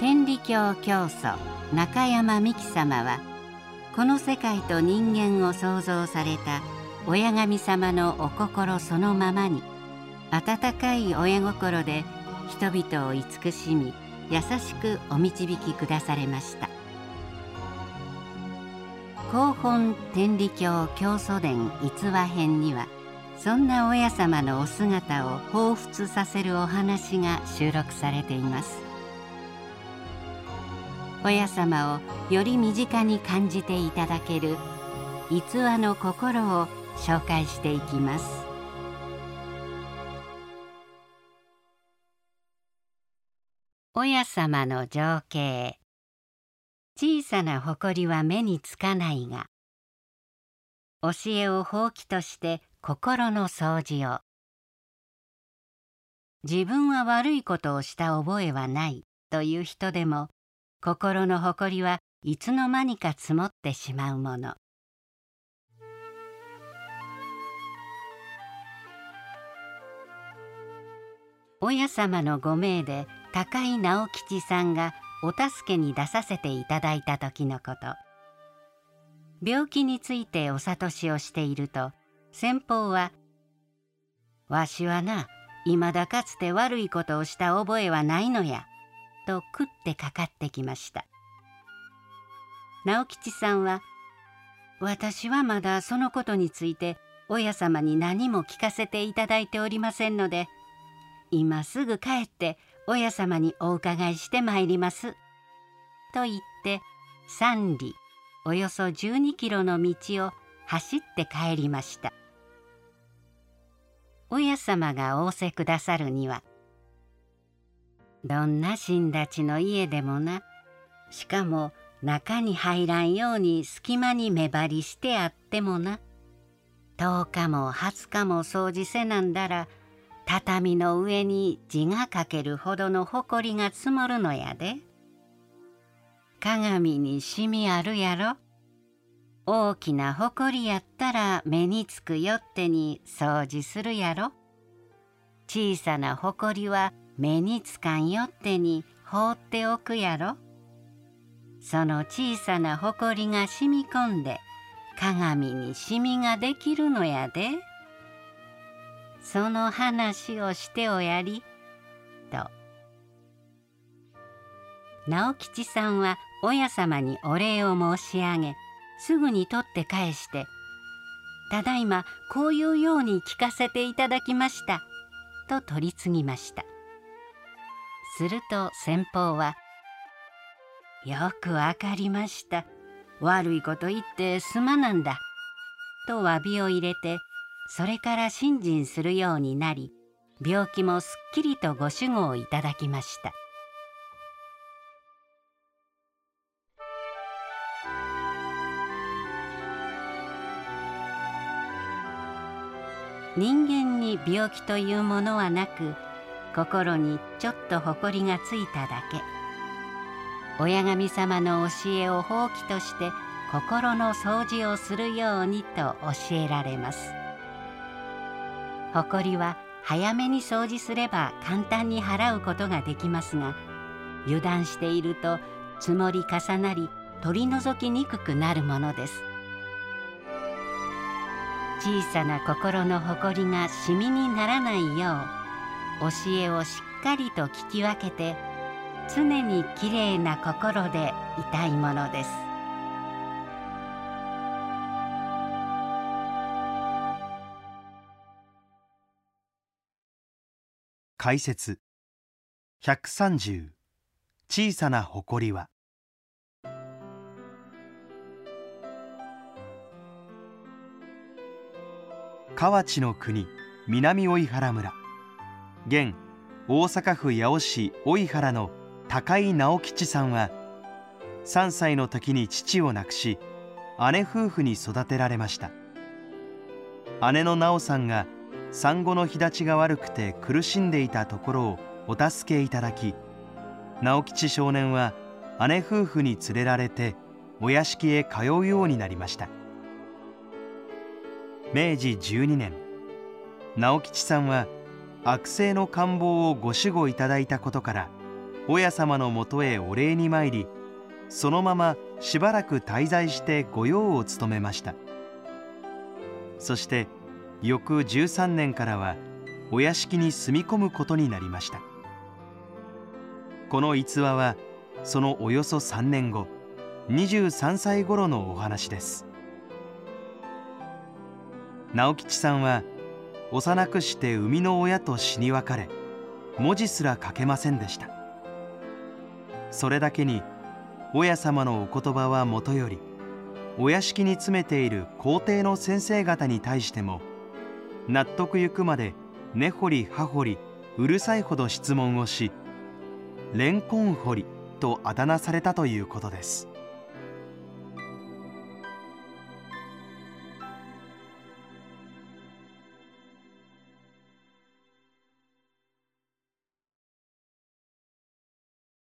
天理教教祖中山美紀様はこの世界と人間を創造された親神様のお心そのままに温かい親心で人々を慈しみ優しくお導きくだされました。広本天理教教祖伝逸話編にはそんな親様のお姿を彷彿させるお話が収録されています。親様をより身近に感じていただける逸話の心を紹介していきます。親様の情景。小さな誇りは目につかないが教えを放棄として心の掃除を。自分は悪いことをした覚えはないという人でも心の誇りはいつの間にか積もってしまうもの。親様のご命で高井直吉さんがお助けに出させていただいた時のこと。病気についてお諭しをしていると先方は「わしはないまだかつて悪いことをした覚えはないのや」と食ってかかってきました。直吉さんは「私はまだそのことについて親様に何も聞かせていただいておりませんので今すぐ帰って親様にお伺いしてまいります」と言って三里およそ12キロの道を走って帰りました。親様が仰せくださるにはどんな死んだちの家でもなしかも中に入らんように隙間に目張りしてあってもな10日も20日も掃除せなんだら畳の上に字が書けるほどのほこりが積もるのやで。鏡にシミあるやろ。大きなほこりやったら目につくよってに掃除するやろ。小さなほこりは目につかんよってに放っておくやろ。その小さなほこりが染み込んで鏡にシミができるのやで。その話をしておやり」と直吉さんは親様にお礼を申し上げすぐに取って返して「ただいまこういうように聞かせていただきました」と取り次ぎましたすると先方は「よくわかりました。悪いこと言ってすまなんだ」と詫びを入れてそれから信心するようになり病気もすっきりとご守護をいただきました。人間に病気というものはなく心にちょっと誇りがついただけ。親神様の教えを放棄として心の掃除をするようにと教えられます。埃は早めに掃除すれば簡単に払うことができますが油断していると積もり重なり取り除きにくくなるものです。小さな心の誇りがシミにならないよう教えをしっかりと聞き分けて常にきれいな心でいたいものです。解説。130小さな誇りは。河内の国南追原村。現大阪府八尾市追原の高井直吉さんは3歳の時に父を亡くし姉夫婦に育てられました。姉の直さんが産後の日立ちが悪くて苦しんでいたところをお助けいただき直吉少年は姉夫婦に連れられてお屋敷へ通うようになりました。明治12年直吉さんは悪性の感冒をご守護いただいたことから親様のもとへお礼に参りそのまましばらく滞在して御用を務めました。そして翌13年からはお屋敷に住み込むことになりました。この逸話はそのおよそ3年後23歳頃のお話です。直吉さんは幼くして生みの親と死に別れ文字すら書けませんでした。それだけに親様のお言葉はもとよりお屋敷に詰めている皇帝の先生方に対しても納得ゆくまで根掘り葉掘りうるさいほど質問をしレンコン掘りとあだ名されたということです。